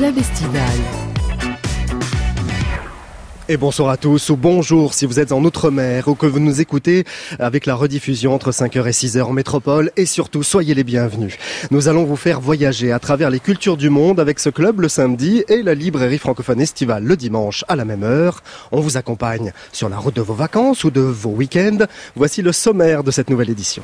club estival. Et bonsoir à tous ou bonjour si vous êtes en Outre-mer ou que vous nous écoutez avec la rediffusion entre 5h et 6h en métropole et surtout soyez les bienvenus. Nous allons vous faire voyager à travers les cultures du monde avec ce club le samedi et la librairie francophone estivale le dimanche à la même heure. On vous accompagne sur la route de vos vacances ou de vos week-ends. Voici le sommaire de cette nouvelle édition.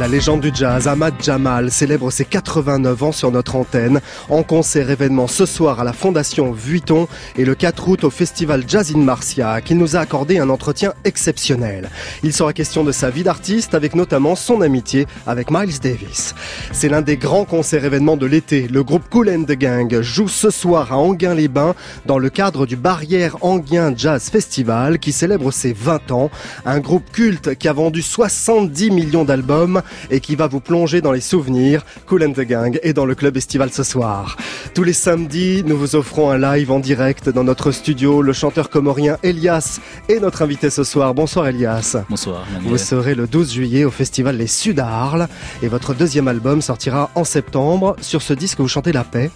La légende du jazz, Ahmad Jamal, célèbre ses 89 ans sur notre antenne, en concert événement ce soir à la Fondation Vuitton et le 4 août au Festival Jazz in Marcia, qui nous a accordé un entretien exceptionnel. Il sera question de sa vie d'artiste, avec notamment son amitié avec Miles Davis. C'est l'un des grands concerts événements de l'été. Le groupe Cool and the Gang joue ce soir à Anguin-les-Bains dans le cadre du Barrière Anguin Jazz Festival qui célèbre ses 20 ans. Un groupe culte qui a vendu 70 millions d'albums et qui va vous plonger dans les souvenirs. Cool and the Gang est dans le club estival ce soir. Tous les samedis, nous vous offrons un live en direct dans notre studio. Le chanteur comorien Elias est notre invité ce soir. Bonsoir Elias. Bonsoir. Vous serez le 12 juillet au festival Les Sud à Arles et votre deuxième album sortira en septembre. Sur ce disque, vous chantez la paix.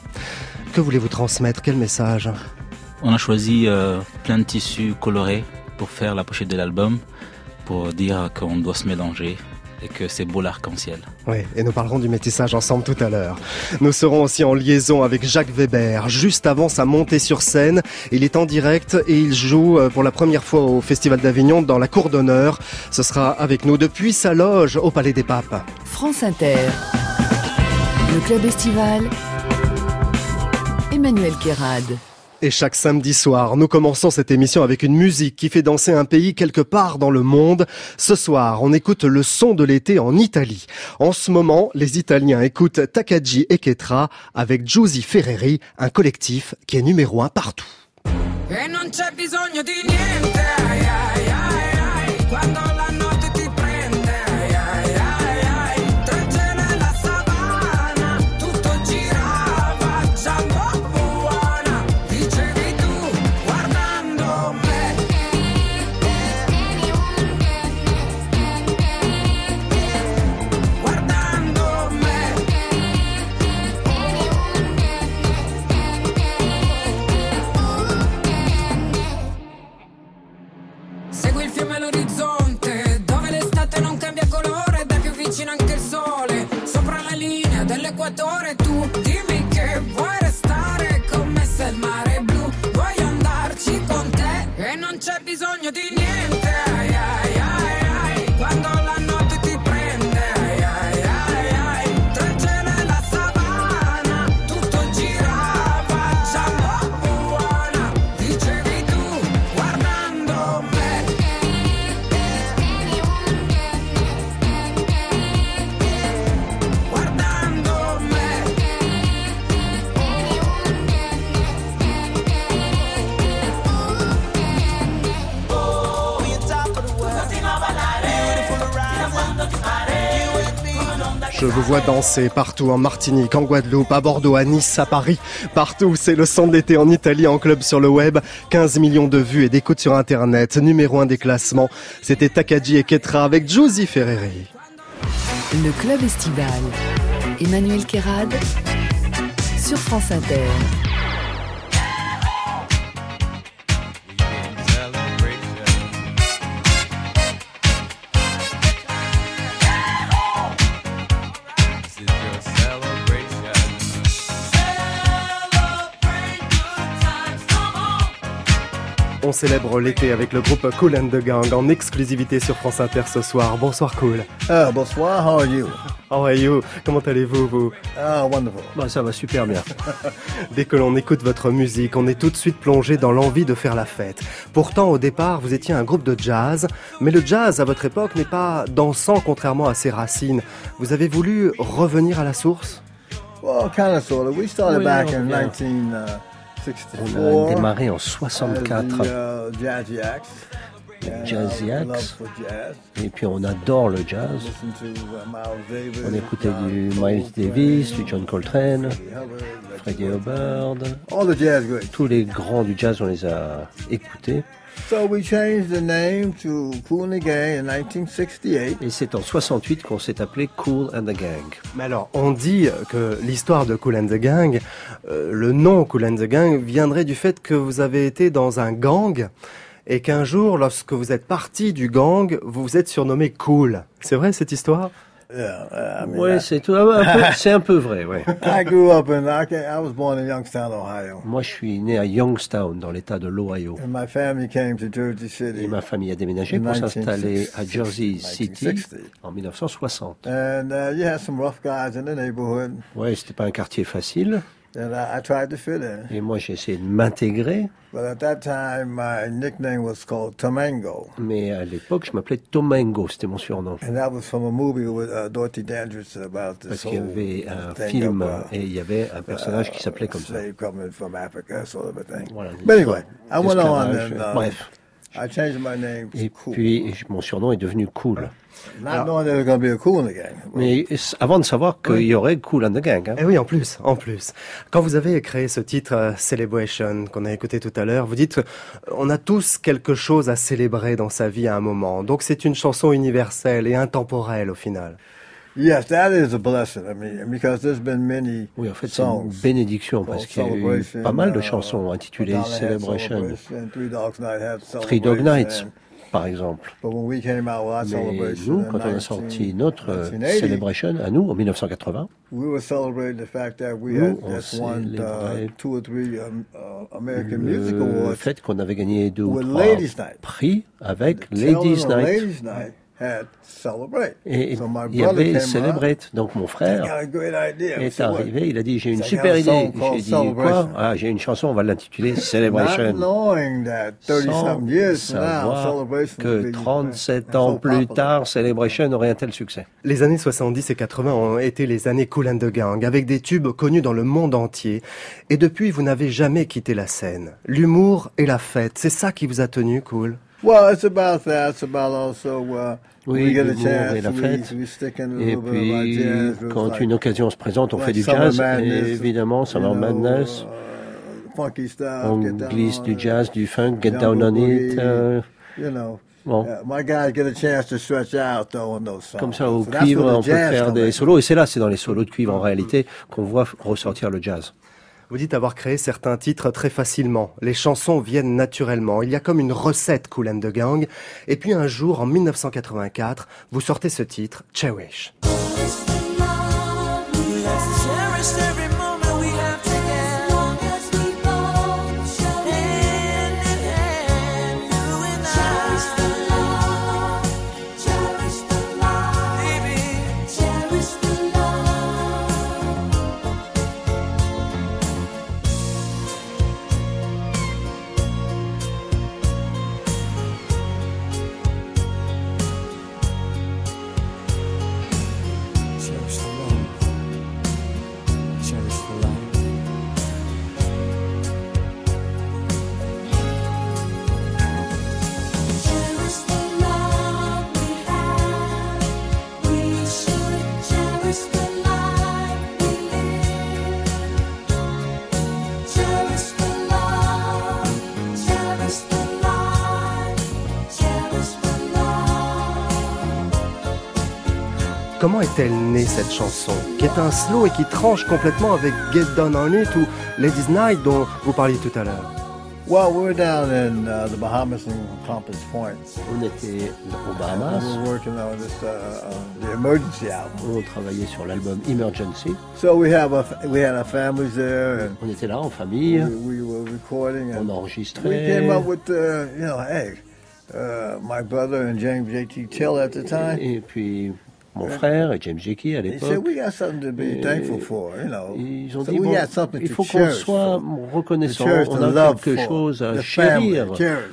Que voulez-vous transmettre? Quel message? On a choisi euh, plein de tissus colorés pour faire la pochette de l'album, pour dire qu'on doit se mélanger et que c'est beau l'arc-en-ciel. Oui, et nous parlerons du métissage ensemble tout à l'heure. Nous serons aussi en liaison avec Jacques Weber, juste avant sa montée sur scène. Il est en direct et il joue euh, pour la première fois au Festival d'Avignon dans la cour d'honneur. Ce sera avec nous depuis sa loge au Palais des Papes. France Inter. Le club estival. Emmanuel Kérad. Et chaque samedi soir, nous commençons cette émission avec une musique qui fait danser un pays quelque part dans le monde. Ce soir, on écoute le son de l'été en Italie. En ce moment, les Italiens écoutent Takagi et avec Giusy Ferreri, un collectif qui est numéro un partout. tu Equatore tu Je vous vois danser partout en Martinique, en Guadeloupe, à Bordeaux, à Nice, à Paris. Partout, c'est le son de l'été en Italie, en club sur le web. 15 millions de vues et d'écoutes sur Internet. Numéro 1 des classements. C'était Takagi et Ketra avec Giusy Ferreri. Le club estival. Emmanuel Kérad. Sur France Inter. On célèbre l'été avec le groupe Cool and the Gang en exclusivité sur France Inter ce soir. Bonsoir Cool. Ah, bonsoir, how are you? How are you? Comment allez-vous vous? Ah, wonderful. Bah, ça va super bien. Dès que l'on écoute votre musique, on est tout de suite plongé dans l'envie de faire la fête. Pourtant, au départ, vous étiez un groupe de jazz, mais le jazz à votre époque n'est pas dansant contrairement à ses racines. Vous avez voulu revenir à la source? Well, kind of, sort of. We started Oui, back in vient. 1964. On a démarré en as 64, the, uh, Jazzy jazz. et puis on adore le jazz. Uh. On écoutait du Miles Davis, du John Coltrane, Freddie Hubbard. Tous les grands du jazz, on les a écoutés. So we changed the name to Cool and the Gang in 1968. Et c'est en 68 qu'on s'est appelé Cool and the Gang. Mais alors, on dit que l'histoire de Cool and the Gang, euh, le nom Cool and the Gang viendrait du fait que vous avez été dans un gang et qu'un jour, lorsque vous êtes parti du gang, vous vous êtes surnommé Cool. C'est vrai cette histoire? Yeah, I mean, Ouais, I, c'est tout- un peu, c'est un peu vrai, ouais. I grew up in, I, ca- I was born in Youngstown, Ohio. Moi, je suis né à Youngstown, dans l'état de l'Ohio. And my family came to Jersey City. Et ma famille a déménagé pour s'installer à Jersey City 1960. en 1960. And uh, you had some rough guys in the neighborhood. Ouais, c'était pas un quartier facile. And I, I tried to fit in. Et moi, j'ai essayé de m'intégrer. But at that time, my nickname was called Tomango. Mais à l'époque, je m'appelais Tomengo, c'était mon surnom. And that was from a movie with uh, Dorothy Dandridge about this Parce qu'il y avait un film of, uh, et il y avait un personnage qui s'appelait comme ça. slave coming from Africa, sort of a thing. Voilà, But anyway, I went on and uh, Bref. I changed my name to Et Cool. puis, mon surnom est devenu Cool. Not knowing there was going to be a Cool in the gang. Mais avant de savoir qu'il y aurait Cool and the Gang. hein. Eh oui, en plus, en plus. Quand vous avez créé ce titre euh, Celebration qu'on a écouté tout à l'heure, vous dites euh, on a tous quelque chose à célébrer dans sa vie à un moment. Donc c'est une chanson universelle et intemporelle au final. Yes, that is a blessing. I mean, because there's been many Oui, en fait, c'est une songs. bénédiction parce qu'il y a eu pas mal de uh, chansons intitulées Celebration. Three Dog Nights, par exemple. But when we came out with our Mais nous, quand on a 19 sorti notre euh, 1980, Celebration à nous, en 1980, we were celebrating the fact that we Nous, on célébrait uh, two or three um, uh, American Music le Awards fait qu'on avait gagné deux ou trois prix avec Ladies Night. Et So my il y brother avait came Celebrate. Donc mon frère est arrivé, il a dit j'ai une super idée. J'ai dit quoi? Ah, j'ai une chanson, on va l'intituler Celebration. knowing that 30 Sans savoir que would be 37 so ans plus tard, Celebration aurait un tel succès. Les années 70 et 80 ont été les années Cool and the Gang, avec des tubes connus dans le monde entier. Et depuis, vous n'avez jamais quitté la scène. L'humour et la fête, c'est ça qui vous a tenu, Cool? Well, it's about that. It's about also uh, Oui, we get a l'humour chance. et la fête. Et puis, quand une occasion se présente, on fait du jazz. Madness, Et évidemment, Summer Madness. uh, funky stuff. On glisse du jazz, du funk, get down on it. Boogie, You know. bon. My guys get a chance to stretch out though on those songs. Comme ça, au cuivre, on peut faire des solos. Et c'est là, c'est dans les solos de cuivre, en réalité, qu'on voit ressortir le jazz. Vous dites avoir créé certains titres très facilement. Les chansons viennent naturellement. Il y a comme une recette Cool and the Gang. Et puis un jour, en 1984, vous sortez ce titre, Cherish. Comment est-elle née cette chanson Qui est un slow et qui tranche complètement avec Get Down on It ou Ladies Night dont vous parliez tout à l'heure? Well, we were down in uh, the Bahamas in Compass Point. On était aux We Bahamas. were working on this, uh, uh, the emergency album. On travaillait sur l'album Emergency. So we have a, we had our families there, and On était là en we, famille. we were recording, On and we enregistrait. came up with, uh, you know, hey, uh, my brother and James J.T. Till at the time. Et puis mon frère et James Jackie à l'époque. we got something to be Et thankful for, you know. Ils ont dit bon, il faut qu'on soit reconnaissant, on a quelque chose à chérir.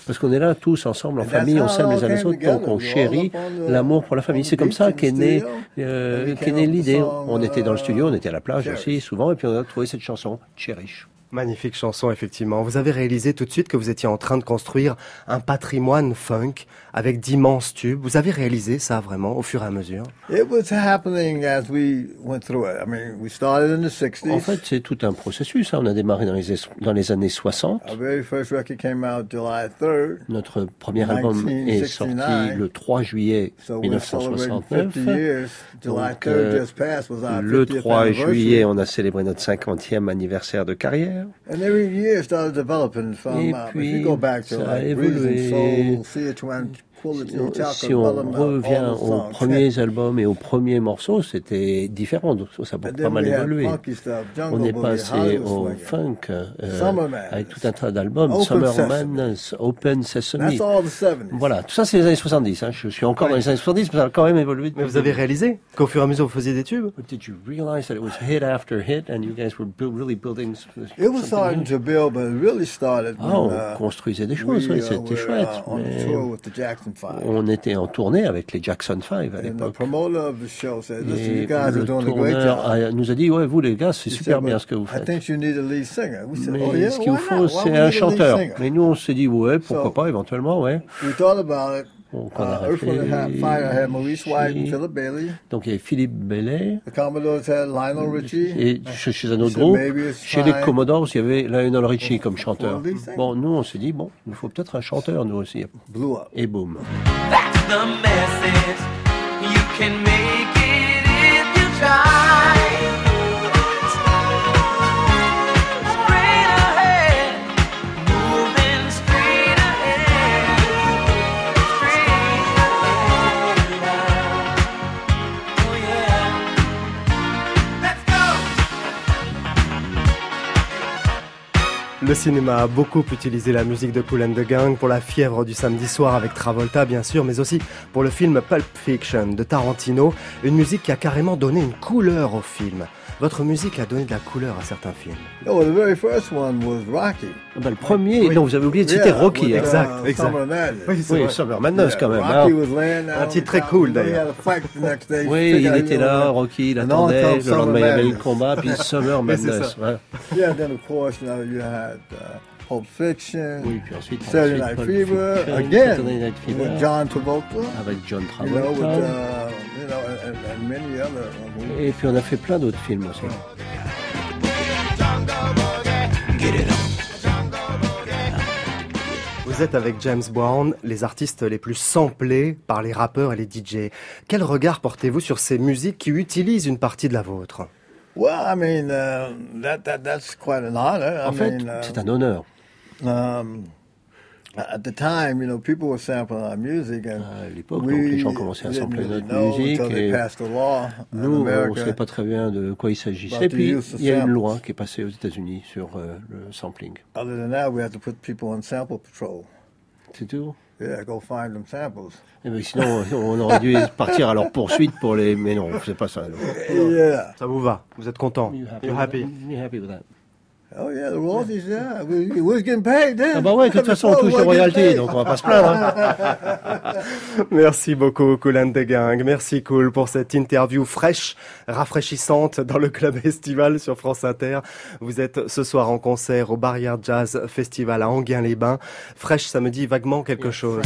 Parce qu'on est là tous ensemble en famille, on s'aime les uns les autres, donc on chérit the- l'amour pour la famille. C'est comme ça qu'est née, studio. euh, qu'est née l'idée. On était dans le uh, studio, on était à la plage aussi souvent, et puis on a trouvé cette chanson, Cherish. Magnifique chanson, effectivement. Vous avez réalisé tout de suite que vous étiez en train de construire un patrimoine funk avec d'immenses tubes. Vous avez réalisé ça vraiment au fur et à mesure? It was happening as we went through it. I mean, we started in the 60s. En fait, c'est tout un processus. hein. On a démarré dans les, es- dans les années 60. Our very first record came out July 3rd. Notre premier album est sorti 1969. le 3 juillet So we're celebrating 1969. 50 years. July Donc, 3rd euh, just passed was our Le 50th 3 anniversary. juillet, on a célébré notre 50e anniversaire de carrière. And every year it started developing from, uh, if you go back to like and Soul, CH1, Quality, Si on, revient aux premiers albums et aux premiers morceaux, c'était différent. Donc ça a pas mal évolué. On est passé au funk euh, Summerman. avec tout un tas d'albums. Open Summer Sesame. Madness, Open Sesame. That's all the 70s. Voilà, tout ça c'est les années 70. Hein. Je suis encore dans les années 70, mais ça a quand même évolué. Mais vous avez réalisé qu'au fur et à mesure vous faisiez des tubes? Did you realize that it was hit after hit and you guys were bu- really building s- It was something starting new? to build, but it really started Ah, when on uh, construisait des we choses, oui, uh, c'était chouette. On était en tournée avec les Jackson 5 à l'époque. promoter of the show said, "Listen, Et le tourneur job." a- nous a dit, ouais, vous les gars, c'est super bien "But ce que vous faites. Mais "Oh ce qu'il vous faut, c'est un chanteur? singer?" Mais nous, on s'est dit, ouais, pourquoi pas, éventuellement, ouais. Donc, on a Uh, Earth, Wind and Ha- Fire had Maurice White and. Philip Bailey. Donc, il y avait Philippe Bellet. The Commodores had Lionel Richie. Et chez, chez un autre groupe, chez les. Commodores, il y avait Lionel Richie comme chanteur. Bon, nous, on s'est dit, bon, il nous faut peut-être un chanteur, nous aussi. Blew up. Et boum. That's the message. You can make it if you try. Le cinéma a beaucoup utilisé la musique de Cool and the Gang pour la fièvre du samedi soir avec Travolta bien sûr, mais aussi pour le film Pulp Fiction de Tarantino, une musique qui a carrément donné une couleur au film. Votre musique a donné de la couleur à certains films. Oh, the very first one was Rocky. Ah ben, le premier, non, vous avez oublié de citer Yeah, Rocky. with. Exact, uh, exact. Summer Madness. Oui, Summer Madness quand même. Rocky hein. was laying down Un titre très cool, d'ailleurs. Oui, il était là, Rocky, il attendait, le lendemain il y avait le combat, puis Summer Madness. ouais. Yeah, then of course, you know, you had uh, Pulp Fiction, Oui, puis ensuite, Saturday ensuite, Night Pulp Fever, Fiction, again, Saturday Night with Fever, John Travolta, avec John you know, with, Travolta. uh, Et puis on a fait plein d'autres films aussi. Vous êtes avec James Brown, les artistes les plus samplés par les rappeurs et les DJ. Quel regard portez-vous sur ces musiques qui utilisent une partie de la vôtre? Well, I mean, uh, that, that that's quite an honor. I En fait, uh, c'est un honneur. um, at the time, you know, people were sampling our music, and À l'époque, donc, les gens commençaient à didn't sampler notre know musique until they et nous, on ne savait pas très bien de quoi il s'agissait. Et puis, il y a une loi qui est passée aux États-Unis sur euh, le sampling. Other than that, we had to put people on sample patrol. C'est tout? Yeah, go find them samples. Eh ben, Sinon, on aurait dû partir à leur poursuite pour les... Mais non, c'est pas ça. Yeah. Ça vous va? Vous êtes content? You happy You're with happy happy with that? Oh yeah, the royalties. Yeah, we, we was getting paid then. Ah bah ouais, de toute façon, on touche les royalties, donc on va pas se plaindre. hein. Merci beaucoup, the Gang. Merci, Cool, pour cette interview fraîche, rafraîchissante dans le club estival sur France Inter. Vous êtes ce soir en concert au Barrière Jazz Festival à Anguin-les-Bains. Fraîche, ça me dit vaguement quelque chose.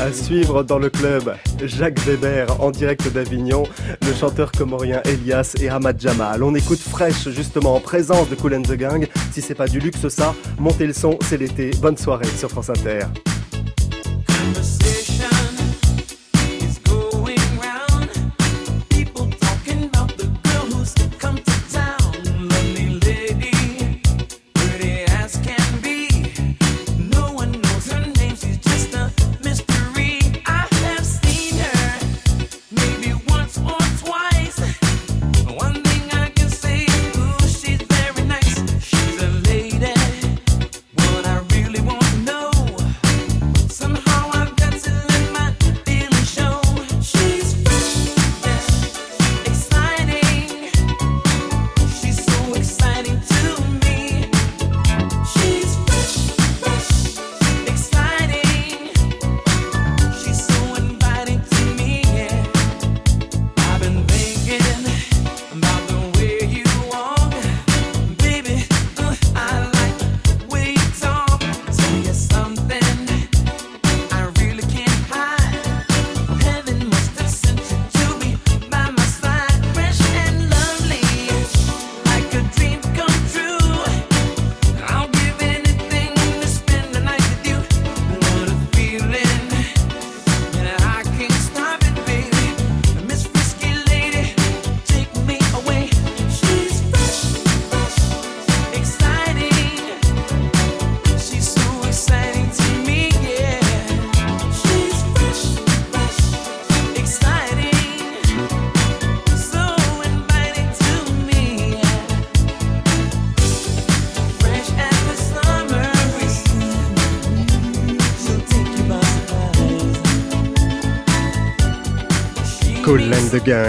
À suivre dans le club, Jacques Weber en direct d'Avignon, le chanteur comorien Elias et Ahmad Jamal. On écoute fraîche justement en présence de Cool the Gang. Si c'est pas du luxe ça, montez le son, c'est l'été. Bonne soirée sur France Inter.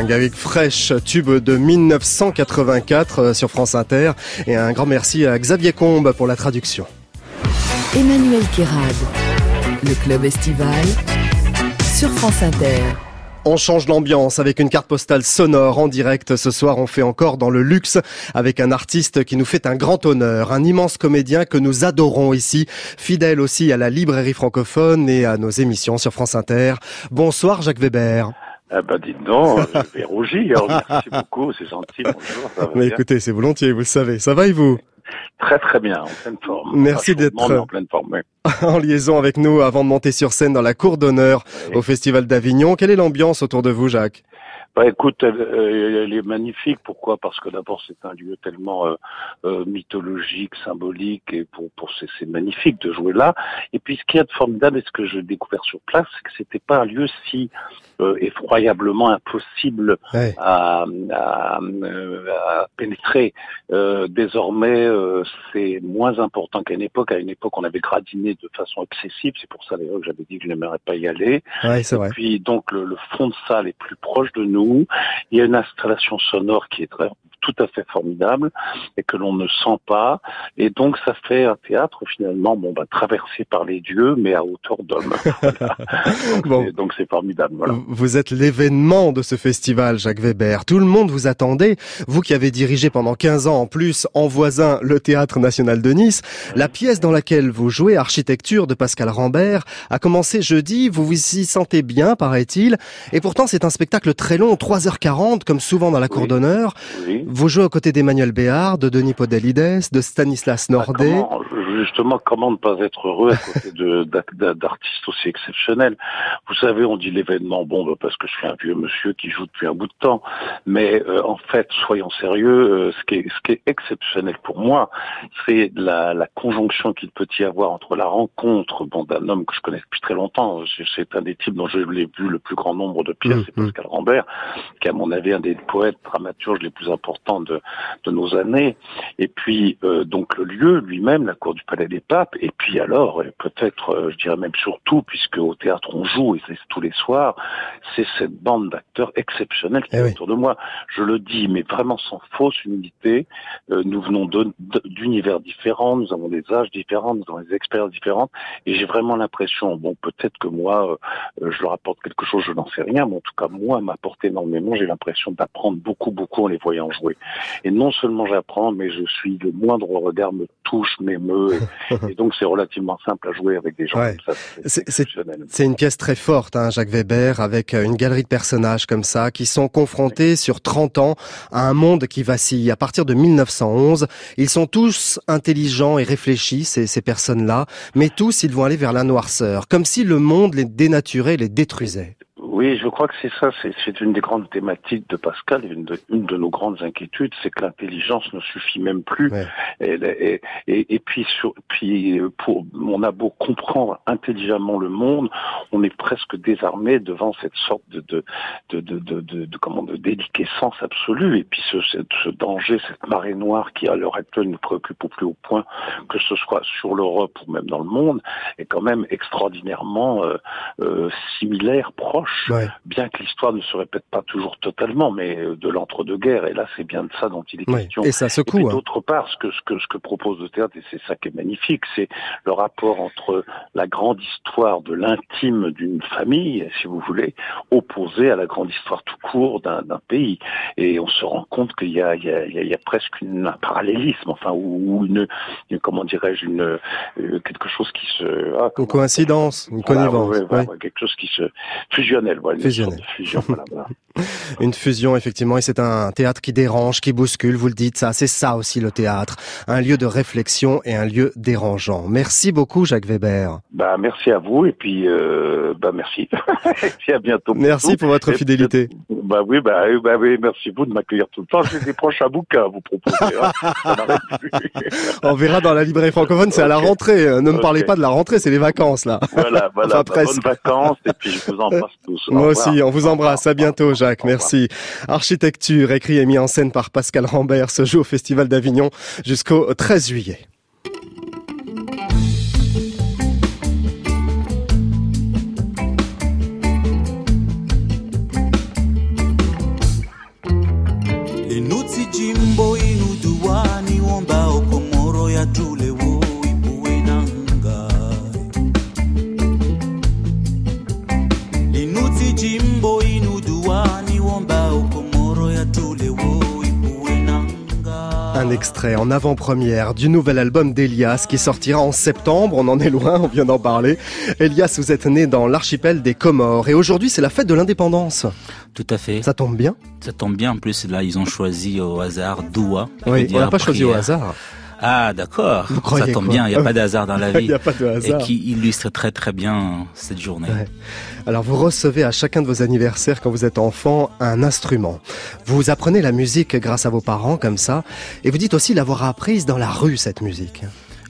Avec Fresh, tube de 1984 euh, sur France Inter. Et un grand merci à Xavier Combe pour la traduction. Emmanuel Kérad. Le club estival sur France Inter. On change l'ambiance avec une carte postale sonore en direct. Ce soir, on fait encore dans le luxe avec un artiste qui nous fait un grand honneur, un immense comédien que nous adorons ici, fidèle aussi à la librairie francophone et à nos émissions sur France Inter. Bonsoir Jacques Weber. Ah bah dites donc, je vais rougir. Merci beaucoup, c'est gentil. Bonjour, ça va Mais écoutez, c'est volontiers, vous le savez. Ça va et vous? Très très bien, en pleine forme. Merci d'être- en pleine forme. En liaison avec nous avant de monter sur scène dans la cour d'honneur Oui. au Festival d'Avignon. Quelle est l'ambiance autour de vous, Jacques? Bah écoute, elle, euh, elle est magnifique. Pourquoi? Parce que d'abord c'est un lieu tellement euh, euh, mythologique, symbolique, et pour, pour c'est, c'est magnifique de jouer là. Et puis ce qui est formidable, et ce que j'ai découvert sur place, c'est que c'était pas un lieu si euh, effroyablement impossible Ouais. à, à, euh, à pénétrer. Euh, désormais, euh, c'est moins important qu'à une époque. À une époque, on avait gradiné de façon excessive. C'est pour ça d'ailleurs que j'avais dit que je n'aimerais pas y aller. Ouais, c'est vrai. Puis donc le, le fond de salle est plus proche de nous. Il y a une installation sonore qui est très tout à fait formidable et que l'on ne sent pas. Et donc ça fait un théâtre finalement bon bah traversé par les dieux mais à hauteur d'homme. Voilà. donc, Bon. c'est- formidable. Voilà. Vous êtes l'événement de ce festival, Jacques Weber. Tout le monde vous attendait. Vous qui avez dirigé pendant 15 ans en plus en voisin le Théâtre National de Nice, la pièce dans laquelle vous jouez, Architecture de Pascal Rambert, a commencé jeudi. Vous vous y sentez bien, paraît-il. Et pourtant, c'est un spectacle très long, 3h40, comme souvent dans la cour Oui. d'honneur. Oui. Vous jouez aux côtés d'Emmanuel Béard, de Denis Podalides, de Stanislas Ah, Nordet. Justement, comment ne pas être heureux à côté d'artistes aussi exceptionnels? Vous savez, on dit l'événement, bon, bah, parce que je suis un vieux monsieur qui joue depuis un bout de temps, mais euh, en fait, soyons sérieux, euh, ce, qui est, ce qui est exceptionnel pour moi, c'est la, la conjonction qu'il peut y avoir entre la rencontre bon, d'un homme que je connais depuis très longtemps, c'est- c'est un des types dont je l'ai vu le plus grand nombre de pièces, Mmh, c'est Pascal Rambert, qui est à mon avis un des poètes dramaturges les plus importants de, de nos années, et puis euh, donc le lieu lui-même, la cour du Palais des Papes, et puis alors euh, peut-être, euh, je dirais même surtout, puisque au théâtre on joue et c'est tous les soirs, c'est cette bande d'acteurs exceptionnels qui Eh est oui. autour de moi. Je le dis, mais vraiment sans fausse humilité. Euh, nous venons d'univers différents, nous avons des âges différents, nous avons des expériences différentes, et j'ai vraiment l'impression, bon peut-être que moi, euh, je leur apporte quelque chose, je n'en sais rien, mais en tout cas moi, m'apporte énormément. J'ai l'impression d'apprendre beaucoup, beaucoup en les voyant jouer. Et non seulement j'apprends, mais je suis le moindre regard me touche, m'émeut, et, et donc c'est relativement simple à jouer avec des gens Ouais. comme ça. C'est- une pièce très forte, hein, Jacques Weber, avec euh, une galerie de personnages comme ça, qui sont confrontés sur 30 ans à un monde qui vacille. À partir de 1911, ils sont tous intelligents et réfléchis, ces, ces personnes-là, mais tous, ils vont aller vers la noirceur, comme si le monde les dénaturait, les détruisait. Oui, je crois que c'est ça, c'est une des grandes thématiques de Pascal, une de, une de nos grandes inquiétudes, c'est que l'intelligence ne suffit même plus. Ouais. Et, et, et, puis, sur, puis euh, pour, on a beau comprendre intelligemment le monde, on est presque désarmé devant cette sorte de, de, de, de, de, de- de- comment, de déliquescence absolue. Et puis ce, ce, ce danger, cette marée noire qui à l'heure actuelle nous préoccupe au plus haut point, que ce soit sur l'Europe ou même dans le monde, est quand même extraordinairement euh, euh, similaire, proche Ouais. bien que l'histoire ne se répète pas toujours totalement, mais euh, de l'entre-deux-guerres. Et là, c'est bien de ça dont il est Ouais. question. Et ça Et puis secoue. hein. d'autre part, ce que, ce que ce que propose le théâtre, et c'est ça qui est magnifique, c'est le rapport entre la grande histoire de l'intime d'une famille, si vous voulez, opposée à la grande histoire tout court d'un d'un pays. Et on se rend compte qu'il y a, il y, a, il y a- presque une, un parallélisme, enfin, ou, une, une- comment dirais-je, une euh, quelque chose qui se ah, Une coïncidence, une voilà, connivence. ouais, ouais. quelque chose qui se fusionnel, voilà, Fusionnel. fusion, voilà, voilà. Une fusion, effectivement, et c'est un théâtre qui dérange, qui bouscule, vous le dites, ça, c'est ça aussi le théâtre. Un lieu de réflexion et un lieu dérangeant. Merci beaucoup, Jacques Weber. Bah, merci à vous et puis euh, bah merci. et puis à bientôt. Merci pour votre Et fidélité. Bah oui, bah, euh, bah oui, merci vous de m'accueillir tout le temps. J'ai des proches à bouquin à vous proposer. hein. On verra dans la librairie francophone, c'est à la rentrée. Ne me parlez pas de la rentrée, c'est les vacances, là. voilà, voilà. Enfin, bah, bonnes vacances et puis je vous embrasse tous. Moi aussi, on vous embrasse. À bientôt, Jacques. Revoir. Merci. Architecture, écrit et mis en scène par Pascal Rambert, se joue au Festival d'Avignon jusqu'au 13 juillet. Un extrait en avant-première du nouvel album d'Elias qui sortira en septembre. On en est loin, on vient d'en parler. Elias, vous êtes né dans l'archipel des Comores et aujourd'hui c'est la fête de l'indépendance. Tout à fait. Ça tombe bien Ça tombe bien. En plus, là, ils ont choisi au hasard Doua. Oui, on n'a pas choisi au hasard. Ah, d'accord. Ça tombe bien. Il n'y a pas de hasard dans la Il vie. n'y a pas de hasard. Et qui illustre très très bien cette journée. Ouais. Alors vous recevez à chacun de vos anniversaires quand vous êtes enfant un instrument. Vous apprenez la musique grâce à vos parents comme ça et vous dites aussi l'avoir apprise dans la rue cette musique.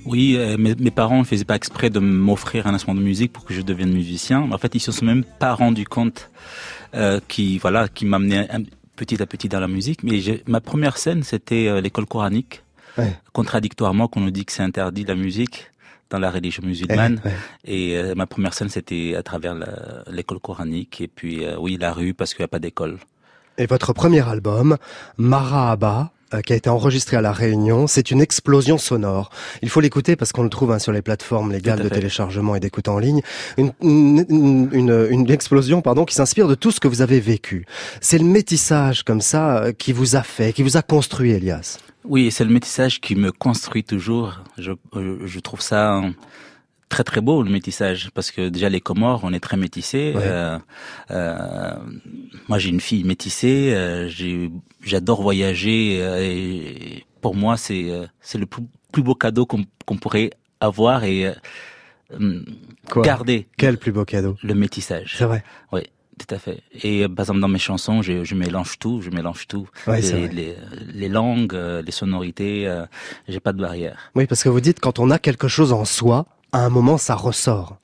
Oui, euh, mes, mes parents ne faisaient pas exprès de m'offrir un instrument de musique pour que je devienne musicien. En fait, ils se sont même pas rendus compte euh, qui voilà qui m'amenait petit à petit dans la musique. Mais ma première scène, c'était euh, l'école coranique. Ouais. Contradictoirement, qu'on nous dit que c'est interdit la musique dans la religion musulmane. Ouais. Et euh, ma première scène, c'était à travers l'école coranique. Et puis, euh, oui, la rue, parce qu'il n'y a pas d'école. Et votre premier album, Marahaba, euh, qui a été enregistré à La Réunion, c'est une explosion sonore. Il faut l'écouter parce qu'on le trouve hein, sur les plateformes légales de téléchargement et d'écoute en ligne. Une, une, une- une explosion pardon, qui s'inspire de tout ce que vous avez vécu. C'est le métissage comme ça euh, qui vous a fait, qui vous a construit, Elias. Oui, c'est le métissage qui me construit toujours. Je, euh, je trouve ça euh, très très beau le métissage parce que déjà les Comores, on est très métissés. Ouais. Euh, euh, moi, j'ai une fille métissée. euh, j'ai- J'adore voyager euh, et pour moi, c'est c'est le plus, plus beau cadeau qu'on qu'on pourrait avoir et euh, hum, Quoi? garder Quel plus beau cadeau? le métissage. C'est vrai? Oui, tout à fait. Et euh, par exemple dans mes chansons, je, je mélange tout, je mélange tout. Ouais, les, les langues, euh, les sonorités, euh, j'ai pas de barrière. Oui, parce que vous dites quand on a quelque chose en soi, à un moment ça ressort.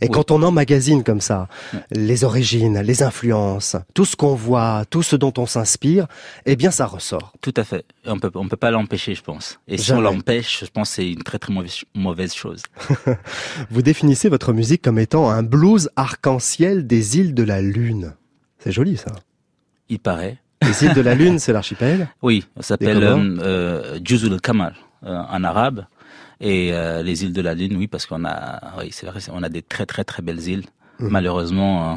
Et Oui. quand on emmagasine comme ça les origines, les influences, tout ce qu'on voit, tout ce dont on s'inspire, eh bien ça ressort. Tout à fait. On peut on peut pas l'empêcher, je pense. Et si Jamais. on l'empêche, je pense que c'est une très très mauvaise chose. Vous définissez votre musique comme étant un blues arc-en-ciel des îles de la Lune. C'est joli ça. Il paraît. Les îles de la Lune, c'est l'archipel Oui, ça s'appelle euh, euh, Juzul Kamal euh, en arabe. Et euh, les îles de la Lune, oui, parce qu'on a, oui, c'est vrai, on a des très très très belles îles, Mhm. malheureusement euh,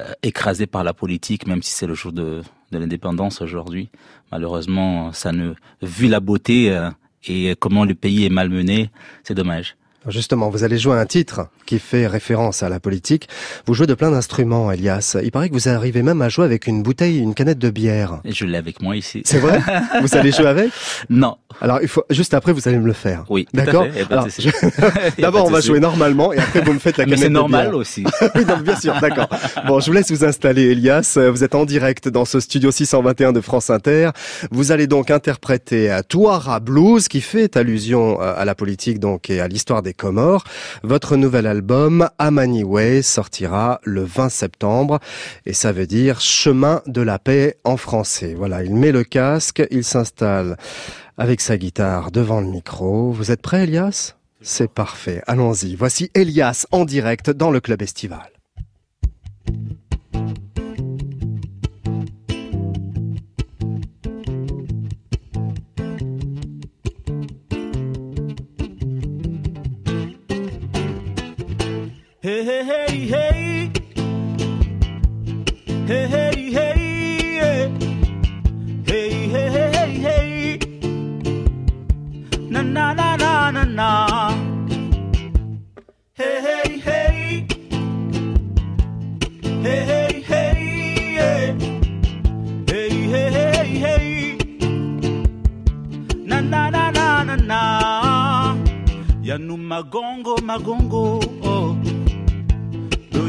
euh, écrasées par la politique, même si c'est le jour de, de l'indépendance aujourd'hui. Malheureusement, ça ne, vu la beauté euh, et comment le pays est malmené, c'est dommage. Justement, vous allez jouer un titre qui fait référence à la politique. Vous jouez de plein d'instruments, Elias. Il paraît que vous arrivez même à jouer avec une bouteille, une canette de bière. Et je l'ai avec moi ici. C'est vrai? Vous allez jouer avec? Non. Alors, il faut juste après, vous allez me le faire. Oui. à D'accord? je- Y a D'abord, on va jouer normalement et après, vous me faites la Mais canette c'est de normal aussi. oui, donc bien sûr, d'accord. Bon, je vous laisse vous installer, Elias. Vous êtes en direct dans ce studio 621 de France Inter. Vous allez donc interpréter euh, Touara Blues, qui fait allusion euh, à la politique donc et à l'histoire des Comores. Votre nouvel album, Amani Way, sortira le 20 septembre et ça veut dire Chemin de la paix en français. Voilà, il met le casque, il s'installe avec sa guitare devant le micro. Vous êtes prêt, Elias? C'est parfait. Allons-y. Voici Elias en direct dans le club estival. Hey, hey, hey, hey. Hey, hey, hey, hey. Hey, hey, hey, hey. Na, na, na, na, na, na. Hey, hey, hey. Hey, hey, hey, hey. Hey, hey, hey, hey. Na, na, na, na, na, na. Yanu magongo, magongo,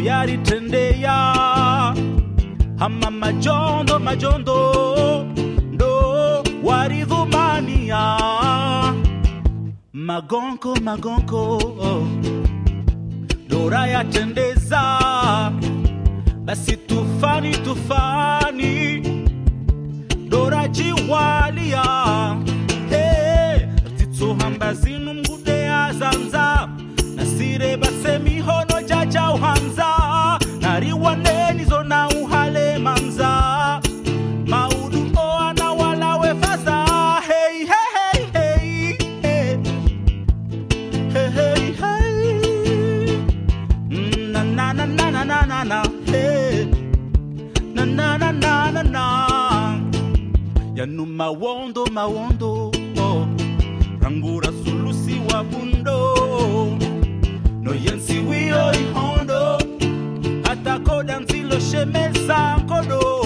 yalitendea hama majondo majondo ndo waridhumania magonko magonko dora yatendeza basi tufani tufani dora jiwalia hey, titsohamba zinu mgude zanza. Nasire basemihono jaja yanu mawondo mawondo oh. rangura sulusi wa bundo no yensi wiyo ihondo. Hata nzilo shemeza nkodo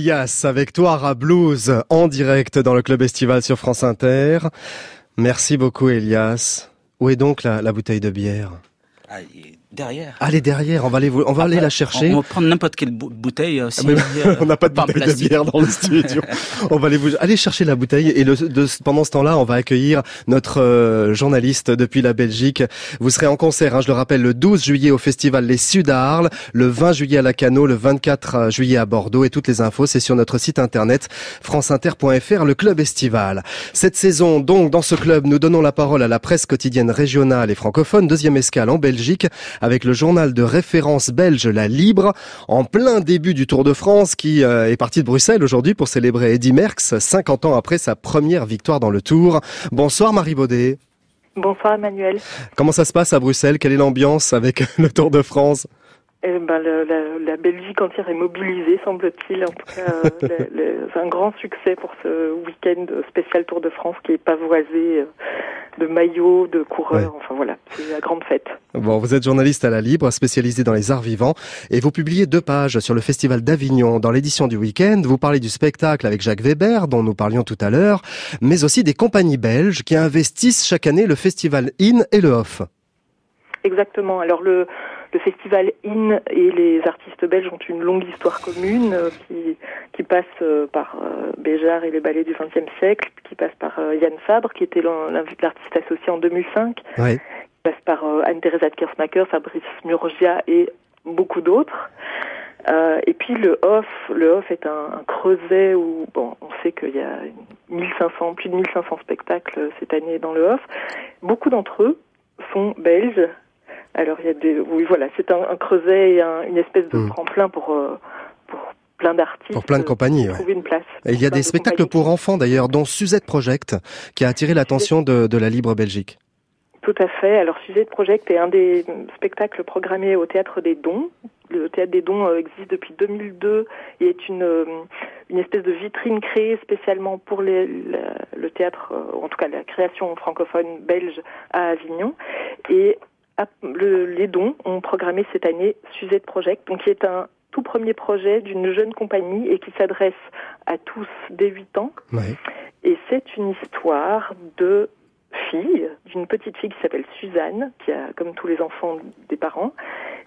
Elias avec toi à Blues en direct dans le club estival sur France Inter. Merci beaucoup Elias. Où est donc la, bouteille de bière? Ah, derrière. Allez derrière, on va aller, on va aller la chercher. On va prendre n'importe quelle bou- bouteille. euh, si, Ah, euh, on n'a pas de bouteille de bière dans le studio. on va aller vous aller chercher la bouteille et le, de- pendant ce temps-là, on va accueillir notre euh, journaliste depuis la Belgique. Vous serez en concert, hein, je le rappelle, le 12 juillet au festival Les Suds à Arles, le 20 juillet à Lacano, le 24 juillet à Bordeaux et toutes les infos, c'est sur notre site internet franceinter.fr, le club estival. Cette saison, donc, dans ce club, nous donnons la parole à la presse quotidienne régionale et francophone, deuxième escale en Belgique, avec le journal de référence belge La Libre, en plein début du Tour de France, qui euh, est parti de Bruxelles aujourd'hui pour célébrer Eddy Merckx, 50 ans après sa première victoire dans le Tour. Bonsoir Marie Baudet. Bonsoir Emmanuel. Comment ça se passe à Bruxelles? Quelle est l'ambiance avec le Tour de France? Eh ben, le- la, la Belgique entière est mobilisée, semble-t-il. En tout cas, euh, c'est un grand succès pour ce week-end spécial Tour de France qui est pavoisé euh, de maillots, de coureurs. Enfin voilà, c'est la grande fête. Bon, vous êtes journaliste à la Libre, spécialisé dans les arts vivants, et vous publiez deux pages sur le Festival d'Avignon. Dans l'édition du week-end, vous parlez du spectacle avec Jacques Weber, dont nous parlions tout à l'heure, mais aussi des compagnies belges qui investissent chaque année le Festival In et le Off. Exactement. Alors le, le festival IN et les artistes belges ont une longue histoire commune euh, qui, qui passe euh, par euh, Béjart et les ballets du XXe siècle, qui passe par euh, Yann Fabre, qui était l'artiste associé en 2005, Ouais. qui passe par Anne-Thérèse Kersmacher, Fabrice Murgia et beaucoup d'autres. Et puis le off, le off est un, un creuset où bon, on sait qu'il y a 1500, plus de 1500 spectacles cette année dans le off. Beaucoup d'entre eux sont belges. Alors il y a des, oui voilà, c'est un, un creuset et un- une espèce de Hmm. tremplin pour euh, pour plein d'artistes. Pour plein de compagnies, ouais. Trouver une place. Et il y a des de spectacles pour enfants d'ailleurs, dont Suzette Project, qui a attiré l'attention de, de la Libre Belgique. Tout à fait. Alors, Sujet de Project est un des spectacles programmés au Théâtre des Dons. Le Théâtre des Dons euh, existe depuis 2002 et est une, euh, une espèce de vitrine créée spécialement pour les, la- le théâtre, en tout cas la création francophone belge à Avignon. Et à- le- les Dons ont programmé cette année Sujet de Project, donc qui est un tout premier projet d'une jeune compagnie et qui s'adresse à tous dès 8 ans. Ouais. Et c'est une histoire de fille, d'une petite fille qui s'appelle Suzanne, qui a, comme tous les enfants, des parents.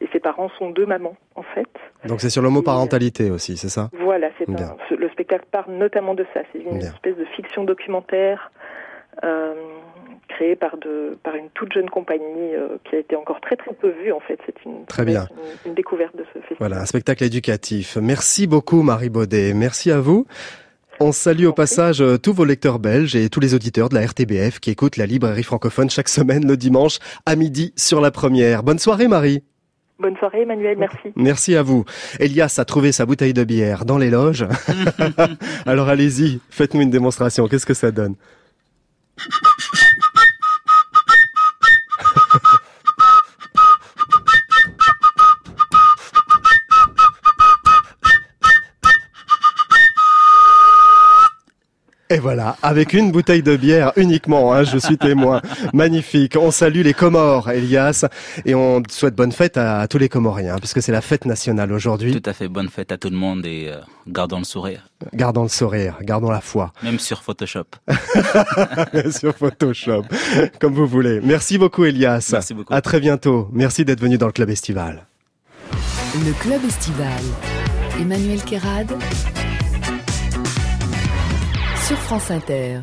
Et ses parents sont deux mamans, en fait. Donc c'est sur l'homoparentalité aussi, c'est ça? Voilà, c'est un, le spectacle parle notamment de ça. C'est une Bien. espèce de fiction documentaire euh, créée par, de, par une toute jeune compagnie euh, qui a été encore très très peu vue, en fait. C'est une, Très bien. une, une découverte de ce festival. Voilà, un spectacle éducatif. Merci beaucoup Marie Baudet, merci à vous. On salue au passage euh, tous vos lecteurs belges et tous les auditeurs de la RTBF qui écoutent la librairie francophone chaque semaine le dimanche à midi sur la première. Bonne soirée Marie. Bonne soirée, Emmanuel. Merci. Merci à vous. Elias a trouvé sa bouteille de bière dans les loges. Alors allez-y, faites-nous une démonstration. Qu'est-ce que ça donne? Et voilà, avec une bouteille de bière uniquement, hein, je suis témoin. Magnifique. On salue les Comores, Elias, et on souhaite bonne fête à, tous les Comoriens, puisque c'est la fête nationale aujourd'hui. Tout à fait, bonne fête à tout le monde et euh, gardons le sourire. Gardons le sourire, gardons la foi. Même sur Photoshop. sur Photoshop, comme vous voulez. Merci beaucoup, Elias. Merci beaucoup. À très bientôt. Merci d'être venu dans le club estival. Le club estival. Emmanuel Kérad. Sur France Inter.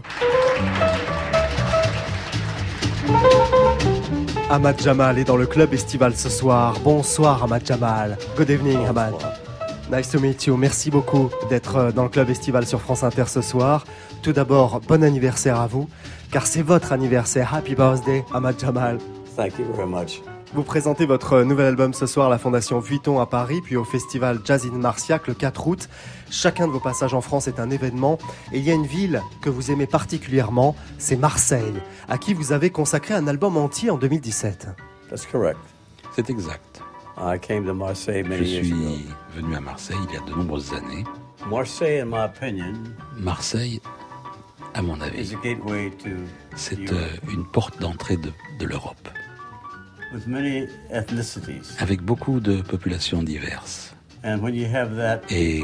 Ahmad Jamal est dans le club estival ce soir. Bonsoir Ahmad Jamal. Good evening Ahmad. Nice to meet you. Merci beaucoup d'être euh, dans le club estival sur France Inter ce soir. Tout d'abord, bon anniversaire à vous, car c'est votre anniversaire. Happy birthday Ahmad Jamal. Thank you very much. Vous présentez votre nouvel album ce soir à la Fondation Vuitton à Paris, puis au festival Jazz in Marciac le 4 août. Chacun de vos passages en France est un événement. Et il y a une ville que vous aimez particulièrement, c'est Marseille, à qui vous avez consacré un album entier en 2017. That's correct. C'est exact. I came to Marseille Je many years ago. suis venu à Marseille il y a de nombreuses années. Marseille, in my opinion, Marseille, à mon is avis, a gateway to c'est euh, une porte d'entrée de, de l'Europe, with many ethnicities. avec beaucoup de populations diverses. And when you have that Et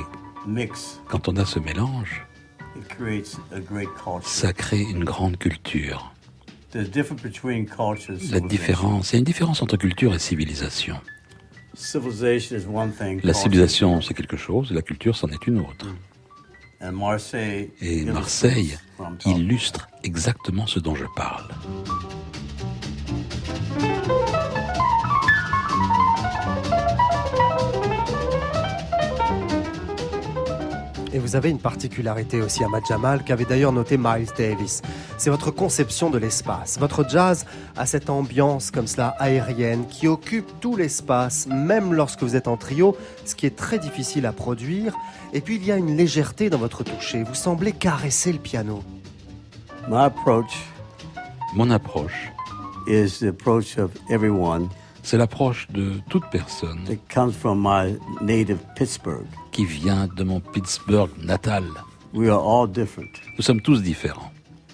quand on a ce mélange, it creates a great culture. ça crée une grande culture. La différence, il y a une différence entre culture et civilisation. Civilization is one thing. La civilisation, is c'est quelque chose, la culture, c'en est une autre. Marseille Et Marseille illustre exactement ce dont je parle. Et vous avez une particularité aussi à Jamal qu'avait d'ailleurs noté Miles Davis. C'est votre conception de l'espace. Votre jazz a cette ambiance comme cela aérienne qui occupe tout l'espace, même lorsque vous êtes en trio, ce qui est très difficile à produire. Et puis il y a une légèreté dans votre toucher. Vous semblez caresser le piano. My approach Mon approche, is the approach of everyone c'est l'approche de toute personne that comes from my native Pittsburgh. Qui vient de mon Pittsburgh natal. We are all different. Nous sommes tous différents.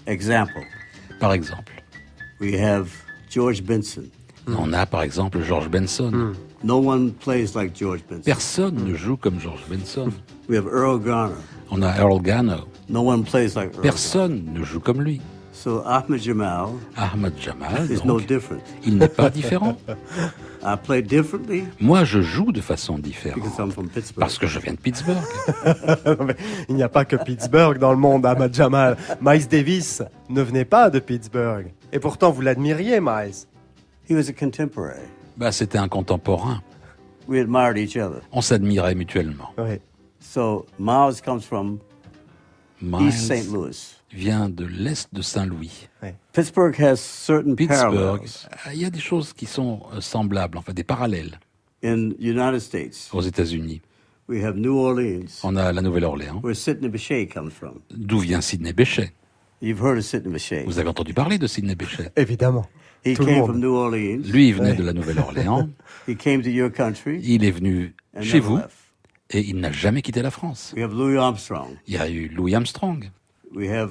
Example, Par exemple, we have George Benson. on a par exemple George Benson. No one plays like George Benson. Personne ne joue comme George Benson. We have Earl Garner. On a Earl Gano. No one plays like Earl. Personne ne joue comme lui. So Ahmed Jamal Ahmad Jamal, is no different. il n'est pas différent. I play differently Moi, je joue de façon because différente I'm from Pittsburgh. parce que je viens de Pittsburgh. Non, mais il n'y a pas que Pittsburgh dans le monde, Ahmad Jamal. Miles Davis ne venait pas de Pittsburgh. Et pourtant, vous l'admiriez, Miles. He was a contemporary. Bah, c'était un contemporain. We admired each other. On s'admirait mutuellement. Oui. So Miles comes from East St. Louis. Vient de l'est de Saint-Louis. Pittsburgh has certain Pittsburgh, parallels il y a des choses qui sont euh, semblables, enfin des parallèles in United States. aux États-Unis. We have New Orleans, On a la Nouvelle-Orléans, where Sidney Bechet comes from. d'où vient Sidney Bechet? You've heard of Sidney Bechet. Vous avez entendu parler de Sidney Bechet? Évidemment. He Tout le came monde. from New Orleans. Lui, il venait Ouais. de la Nouvelle-Orléans. He came to your country Il est venu chez vous left. et il n'a jamais quitté la France. We have Louis Armstrong. Il y a eu Louis Armstrong. We have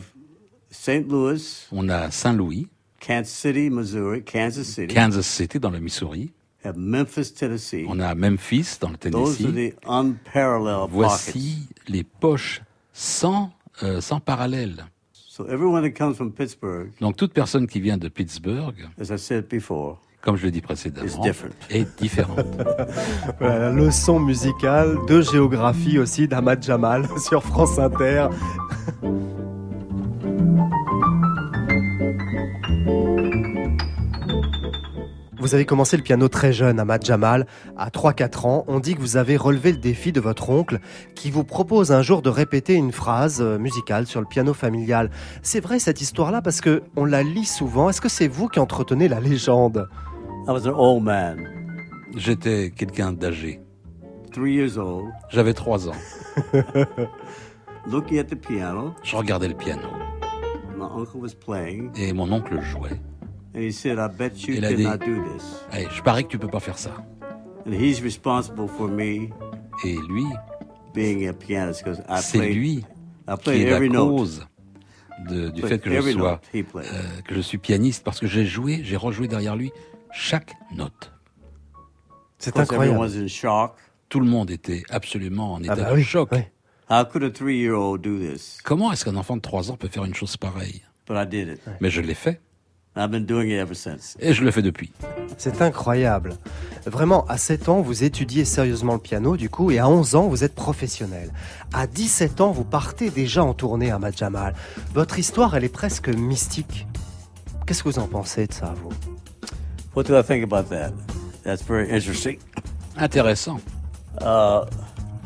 St. Louis, On a Saint-Louis, Kansas City, Missouri, Kansas City. Kansas City dans le Missouri. have Memphis, Tennessee. On a Memphis dans le Those are Tennessee. the unparalleled pockets. Voici les poches sans, euh, sans parallèle. So everyone that comes from Pittsburgh, Donc toute personne qui vient de Pittsburgh, as I said before, comme je l'ai dit is précédemment, different. est différente. Voilà, la leçon musicale de géographie aussi d'Ahmad Jamal sur France Inter. Vous avez commencé le piano très jeune, Ahmad Jamal, à 3-4 ans. On dit que vous avez relevé le défi de votre oncle qui vous propose un jour de répéter une phrase euh, musicale sur le piano familial. C'est vrai cette histoire-là parce que on la lit souvent. Est-ce que c'est vous qui entretenez la légende? I was an old man, J'étais quelqu'un d'âgé. three years old, J'avais trois ans. looking at the piano. Je regardais le piano My uncle was playing, et mon oncle jouait. And he said, "I bet you Il a could dit- not do this." Hey, je parie que tu peux pas faire ça. And he's responsible for me Et lui, being a pianist because I c'est played. lui I qui est la every note. cause de- du But fait que je every sois note he played. euh, que je suis pianiste parce que j'ai joué, j'ai rejoué derrière lui chaque note. C'est incroyable. Everyone's in shock. Tout le monde était absolument en état bah de oui, choc. oui. How could a three-year-old do this? Comment est-ce qu'un enfant de 3 ans peut faire une chose pareille? But I did it. Mais je l'ai fait I've been doing it ever since. et je le fais depuis. C'est incroyable. Vraiment, à 7 ans, vous étudiez sérieusement le piano, du coup, et à 11 ans, vous êtes professionnel. À 17 ans, vous partez déjà en tournée à Jamal. Votre histoire, elle est presque mystique. Qu'est-ce que vous en pensez de ça, vous? What do I think about that? That's very interesting. Intéressant. Uh,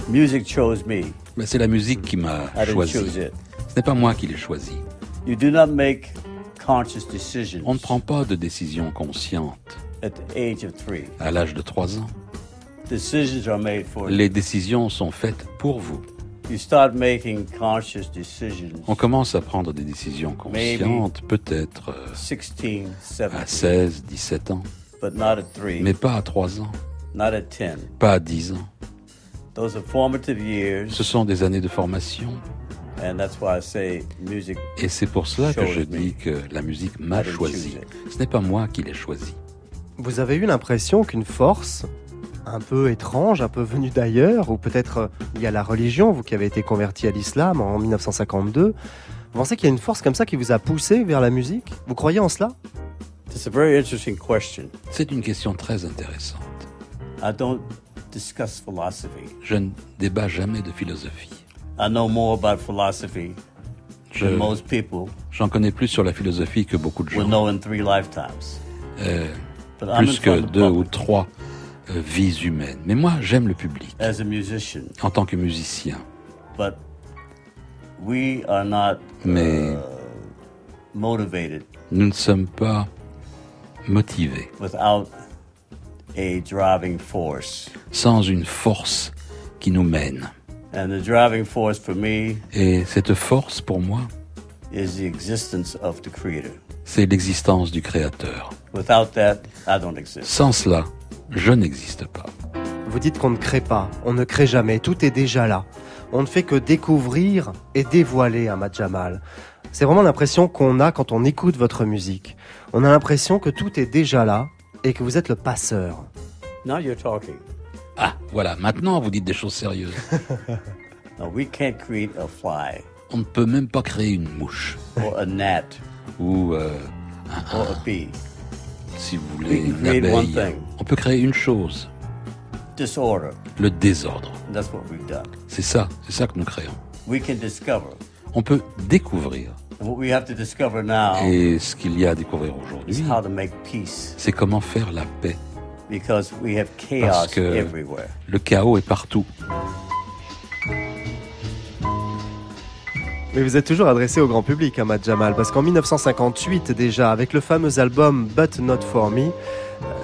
music chose me. Mais c'est la musique qui m'a choisi. choose it. Ce n'est pas moi qui l'ai choisi. You do not make On ne prend pas de décision consciente at the age of three. à l'âge de 3 ans. Decisions are made for you. Les décisions sont faites pour vous. You start making conscious decisions On commence à prendre des décisions conscientes, peut-être euh, 16, à 17, 16, 17 ans, mais pas à 3 ans, not at 10. pas à 10 ans. Those are formative Ce years, sont des années de formation and that's why I say music. et c'est pour cela que je dis que la musique m'a choisi. Ce n'est pas moi qui l'ai choisi. Vous avez eu l'impression qu'une force un peu étrange, un peu venue d'ailleurs, ou peut-être euh, liée à la religion, vous qui avez été converti à l'islam en 1952, vous pensez qu'il y a une force comme ça qui vous a poussé vers la musique? Vous croyez en cela? It's a very interesting question. C'est une question très intéressante. I don't discuss philosophy. Je ne débat jamais de philosophie. I know more about philosophy Je- than most people J'en connais plus sur la philosophie que beaucoup de will gens. know in three lifetimes. Euh, But I'm in plus que deux ou trois euh, vies humaines. Mais moi, j'aime le public as a musician, en tant que musicien. but we are not Mais uh, motivated nous ne sommes pas motivés without a driving force. sans une force qui nous mène. And the driving force for me Et cette force, pour moi, is the existence of the Creator. c'est l'existence du Créateur. Without that, I don't exist. Sans cela, je n'existe pas. Vous dites qu'on ne crée pas, on ne crée jamais, tout est déjà là. On ne fait que découvrir et dévoiler Ahmad Jamal. C'est vraiment l'impression qu'on a quand on écoute votre musique. On a l'impression que tout est déjà là et que vous êtes le passeur. Now you're talking. Ah, voilà, maintenant vous dites des choses sérieuses. No, we can't create a fly On ne peut même pas créer une mouche or a gnat ou, euh, or a bee. si vous voulez, We une one abeille. thing. On peut créer une chose, Disorder. le désordre. That's what we've done. C'est ça, c'est ça que nous créons. We can discover. On peut découvrir. What we have to discover now Et ce qu'il y a à découvrir aujourd'hui, is how to make peace c'est comment faire la paix. Because we have Parce chaos que everywhere. le chaos est partout. Mais vous êtes toujours adressé au grand public, Ahmad Jamal, parce qu'en 1958 déjà, avec le fameux album But Not For Me, euh,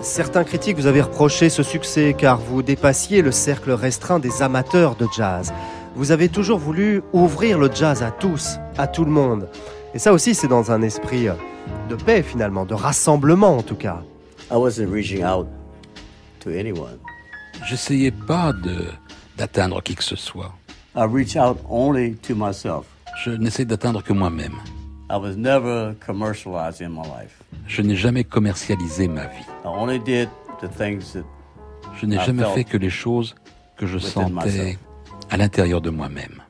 certains critiques vous avaient reproché ce succès car vous dépassiez le cercle restreint des amateurs de jazz. Vous avez toujours voulu ouvrir le jazz à tous, à tout le monde. Et ça aussi, c'est dans un esprit euh, de paix finalement, de rassemblement en tout cas. I wasn't reaching out to anyone. J'essayais pas de d'atteindre qui que ce soit. I reach out only to myself. Je n'essaie d'atteindre que moi-même. I was never commercialized in my life. Je n'ai jamais commercialisé ma vie. I only did the things that Je n'ai I jamais fait que les choses que je sentais myself. à l'intérieur de moi-même.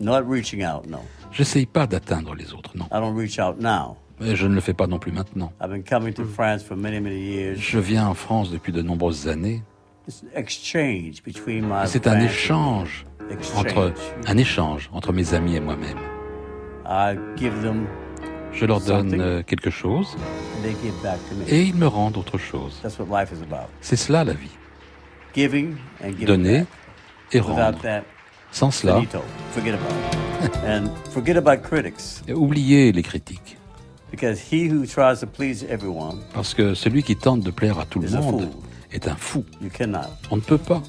not reaching out. No, J'essaye pas d'atteindre les autres, non. I don't reach out now. Et je ne le fais pas non plus maintenant. I've been coming to France for many, many years. Je viens en France depuis de nombreuses années. It's an exchange between my. C'est un échange entre un échange entre mes amis et moi-même. I give them, Je leur donne Something. euh, quelque chose and they give back to me. et ils me rendent autre chose. That's what life is about. C'est cela la vie. Giving and giving Donner et rendre. Sans cela, finito. Forget about it. and forget about critics. oubliez les critiques. Because he who tries to please everyone Parce que celui qui tente de plaire à tout le is a monde fool. est un fou. You cannot. On ne peut pas.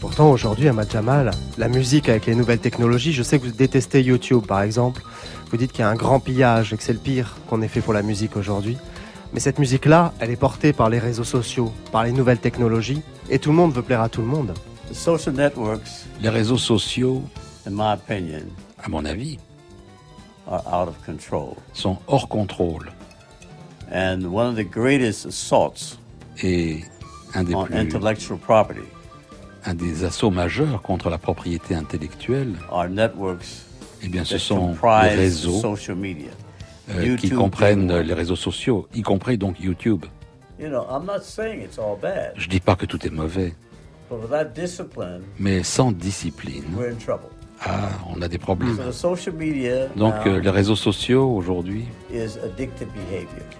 Pourtant, aujourd'hui, Ahmad Jamal, la musique avec les nouvelles technologies, je sais que vous détestez YouTube, par exemple. Vous dites qu'il y a un grand pillage et que c'est le pire qu'on ait fait pour la musique aujourd'hui. Mais cette musique-là, elle est portée par les réseaux sociaux, par les nouvelles technologies, et tout le monde veut plaire à tout le monde. The social networks, Les réseaux sociaux, in my opinion, à mon avis, are out of control. sont hors contrôle. And one of the greatest assaults Et un des, on plus, intellectual property un des assauts majeurs contre la propriété intellectuelle, are networks eh bien, ce that sont les comprise réseaux social media. euh, qui YouTube comprennent being les réseaux sociaux, y compris donc YouTube. You know, I'm not saying it's all bad, Je dis pas que tout est mauvais, but without discipline, mais sans discipline, we're in trouble. Ah, on a des problèmes. Donc euh, les réseaux sociaux aujourd'hui,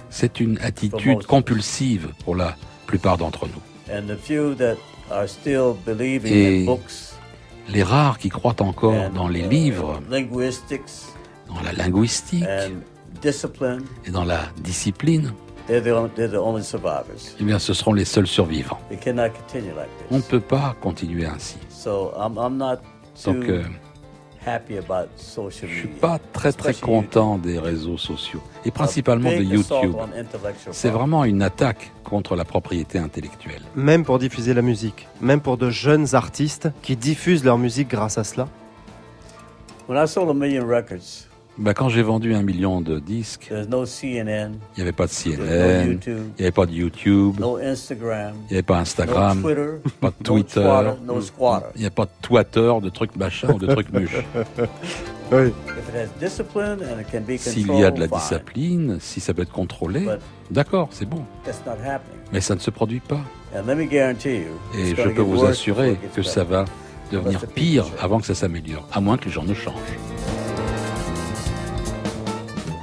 c'est une attitude compulsive pour la plupart d'entre nous. Et les rares qui croient encore dans les uh, livres, dans la linguistique et dans la discipline, eh bien ce seront les seuls survivants. On ne peut pas continuer ainsi. Donc euh, je suis media. pas très très content des réseaux sociaux et principalement de YouTube. on intellectual C'est property. vraiment une attaque contre la propriété intellectuelle. Même pour diffuser la musique, même pour de jeunes artistes qui diffusent leur musique grâce à cela. When I sold a million records, Ben, quand j'ai vendu un million de disques, there's no CNN, il n'y avait pas de CNN, YouTube, il n'y avait pas de YouTube, no Instagram, il n'y avait pas Instagram, no Twitter, pas de no Twitter, il n'y a pas de Twitter, de trucs machin ou de trucs muches. Oui. If it has discipline and it can be S'il y a de la discipline, si ça peut être contrôlé, But d'accord, c'est bon. that's not happening. Mais ça ne se produit pas. And let me guarantee you, Et je peux get vous worse assurer before it que gets ça better. va devenir pire avant que ça s'améliore, à moins que les gens ne changent.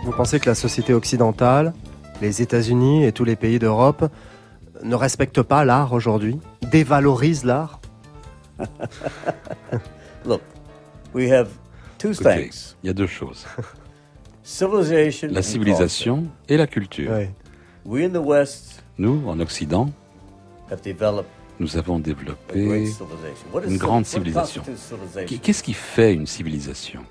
Vous pensez que la société occidentale, les États-Unis et tous les pays d'Europe ne respectent pas l'art aujourd'hui, dévalorisent l'art? Look, we have two Écoutez, things: il y a deux choses. civilization La and civilisation et la culture. Oui. We in the West Nous, en Occident, have developed nous avons a great développé civilization. What is une grande civilisation. Qu'est-ce qui fait une civilisation?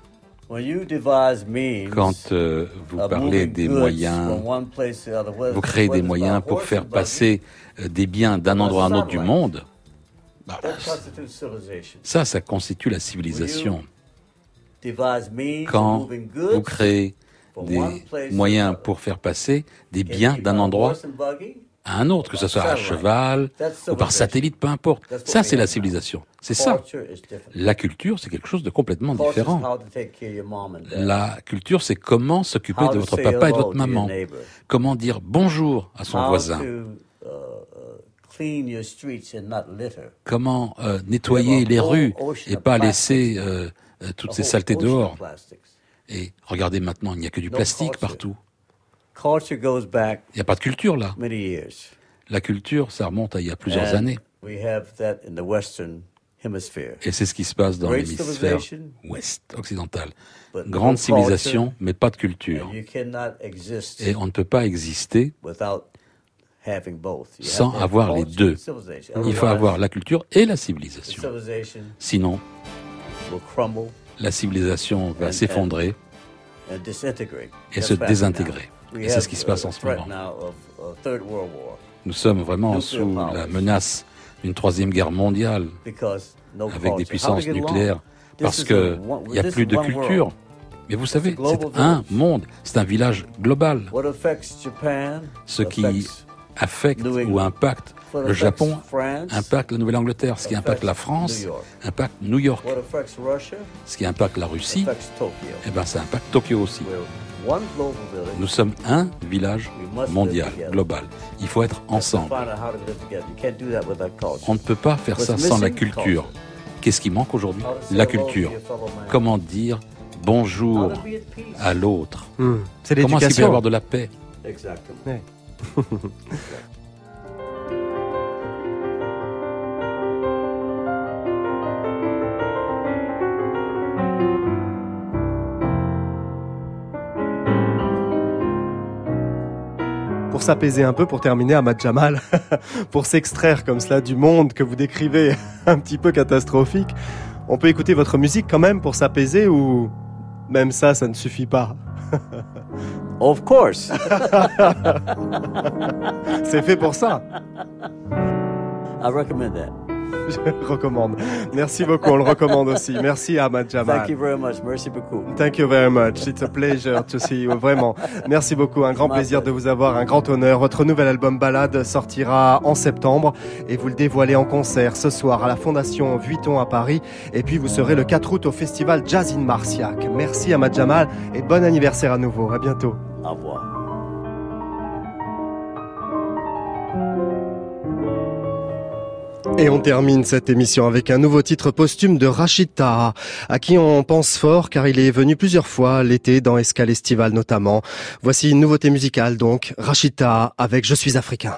When you devise means Quand euh, vous of parlez des moyens, from one place to the other, whether- vous créez des moyens pour faire passer euh, des biens d'un endroit à un autre du monde, bah, ça, ça constitue la civilisation. Devise means of Quand vous créez from one des place to moyens another. pour faire passer des biens d'un endroit à un autre, que ce soit à cheval ou par satellite, peu importe. Ça, c'est la civilisation. C'est ça. La culture, c'est quelque chose de complètement différent. La culture, c'est comment s'occuper de votre papa et de votre maman. Comment dire bonjour à son voisin. uh, uh. Comment euh, nettoyer les rues et pas laisser euh, euh, toutes ces saletés dehors. Et regardez maintenant, il n'y a que du plastique partout. Culture goes back Il n'y a pas de culture là. many years. La culture, ça remonte à il y a plusieurs And années. We have that in the Western Hemisphere. Et c'est ce qui se passe dans l'hémisphère ouest occidental. but no Grande culture, civilisation, mais pas de culture. and you cannot exist Et on ne peut pas exister without having both. You have sans avoir les deux. Il faut avoir la culture et la civilisation. civilization Sinon, la civilisation va s'effondrer et se désintégrer. Et c'est ce qui se passe en ce moment. Nous sommes vraiment sous la menace d'une troisième guerre mondiale avec des puissances nucléaires parce is que a one- il n'y a plus de culture. Mais vous savez, c'est un monde, c'est un village global. What affects Japan Ce qui affecte ou impacte le Japon, impacte la Nouvelle-Angleterre. Ce qui impacte la France, impacte New York. Ce qui impacte la Russie, eh ben, ça impacte Tokyo aussi. Nous sommes un village mondial, global. Il faut être ensemble. On ne peut pas faire ça sans la culture. Qu'est-ce qui manque aujourd'hui? La culture. Comment dire bonjour à l'autre? C'est Comment est-ce qu'il peut y avoir de la paix? Exactement. Ouais. s'apaiser un peu, pour terminer, Ahmad Jamal, pour s'extraire comme cela du monde que vous décrivez un petit peu catastrophique, on peut écouter votre musique quand même pour s'apaiser ou même ça, ça ne suffit pas? Of course. C'est fait pour ça. I recommend that. Je recommande. Merci beaucoup, on le recommande aussi. Merci Ahmad Jamal. Thank you very much. Merci beaucoup. Thank you very much. It's a pleasure to see you. Vraiment. Merci beaucoup. Un grand plaisir de vous avoir. Un grand honneur. Votre nouvel album Balade sortira en septembre et vous le dévoilez en concert ce soir à la Fondation Vuitton à Paris. Et puis vous serez le 4 août au festival Jazz in Marciac. Merci Ahmad Jamal et bon anniversaire à nouveau. À bientôt. Au revoir. Et on termine cette émission avec un nouveau titre posthume de Rachid à qui on pense fort car il est venu plusieurs fois l'été dans Escale Estivale notamment. Voici une nouveauté musicale donc, Rachid avec Je suis africain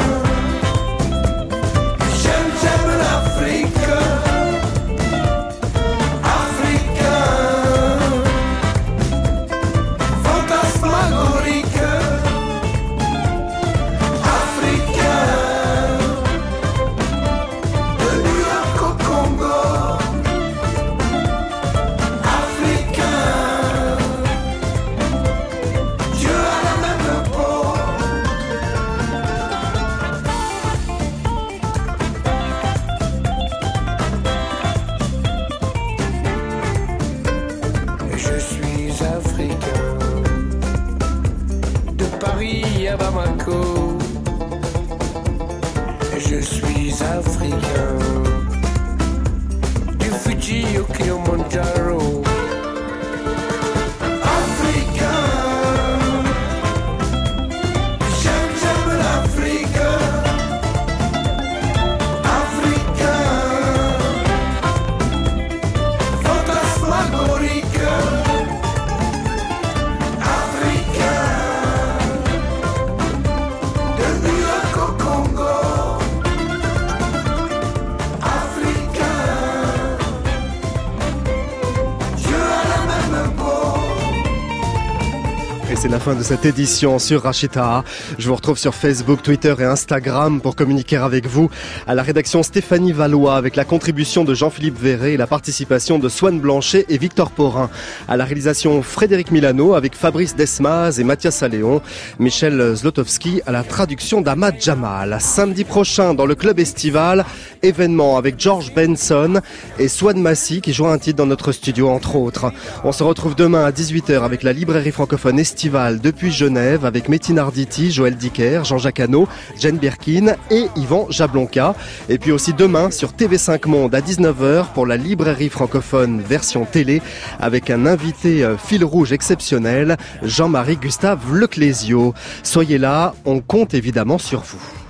Je suis africain, du Fuji au Kilimanjaro. C'est la fin de cette édition sur Rachita. Je vous retrouve sur Facebook, Twitter et Instagram pour communiquer avec vous. À la rédaction Stéphanie Valois avec la contribution de Jean-Philippe Verret et la participation de Swan Blanchet et Victor Porin. À la réalisation Frédéric Milano avec Fabrice Desmaz et Mathias Alléon. Michel Zlotowski à la traduction d'Ahmad Jamal. Samedi prochain dans le club estival, événement avec George Benson et Swan Massy qui joue un titre dans notre studio entre autres. On se retrouve demain à 18h avec la librairie francophone estivale depuis Genève avec Métine Arditi, Joël Dicker, Jean-Jacques Hano, Jane Birkin et Yvan Jablonka. Et puis aussi demain sur TV5 Monde à 19h pour la librairie francophone version télé avec un invité euh, fil rouge exceptionnel, Jean-Marie Gustave Leclésio. Soyez là, on compte évidemment sur vous.